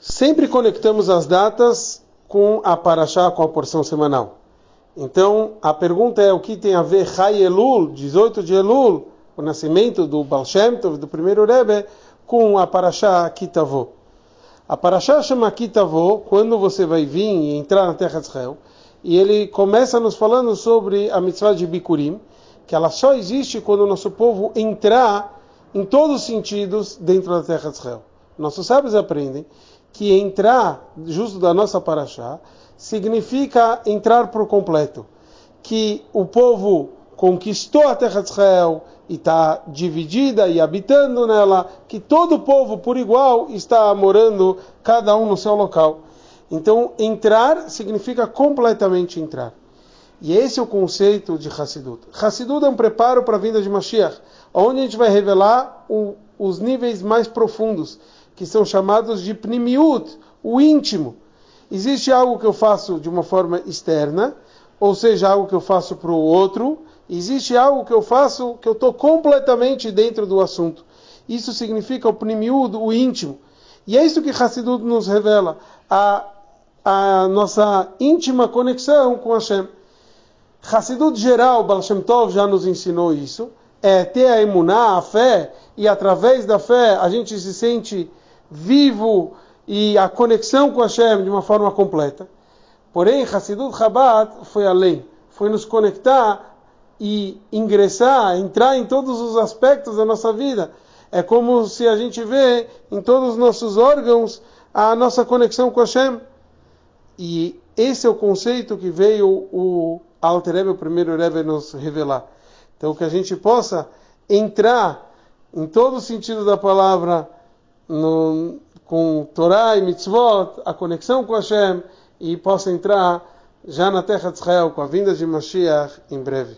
Sempre conectamos as datas com a Paraxá, com a porção semanal. Então, a pergunta é o que tem a ver Chai Elul, 18 de Elul, o nascimento do Baal Shem Tov, do primeiro Rebbe, com a Paraxá Kitavô. A Paraxá chama Kitavô quando você vai vir e entrar na terra de Israel, e ele começa nos falando sobre a mitzvah de Bikurim, que ela só existe quando o nosso povo entrar em todos os sentidos dentro da terra de Israel. Nossos sábios aprendem que entrar justo da nossa paraxá significa entrar por completo, que o povo conquistou a terra de Israel e está dividida e habitando nela, que todo o povo por igual está morando cada um no seu local. Então, entrar significa completamente entrar. E esse é o conceito de Hassidut. Hassidut é um preparo para a vinda de Mashiach, onde a gente vai revelar o, os níveis mais profundos que são chamados de pnimiut, o íntimo. Existe algo que eu faço de uma forma externa, ou seja, algo que eu faço para o outro. Existe algo que eu faço que eu estou completamente dentro do assunto. Isso significa o pnimiut, o íntimo. E é isso que Hassidut nos revela, a, a nossa íntima conexão com Hashem. Hassidut geral, Baal Shem Tov já nos ensinou isso, é ter a emuná, a fé, e através da fé a gente se sente vivo e a conexão com Hashem de uma forma completa. Porém, Hassidut Chabad foi além, foi nos conectar e ingressar, entrar em todos os aspectos da nossa vida. É como se a gente vê em todos os nossos órgãos a nossa conexão com Hashem. E esse é o conceito que veio o Alter Rebbe, o primeiro Rebbe, nos revelar. Então, que a gente possa entrar em todo o sentido da palavra no, com Torá e Mitzvot, a conexão com Hashem, e possa entrar já na terra de Israel com a vinda de Mashiach em breve.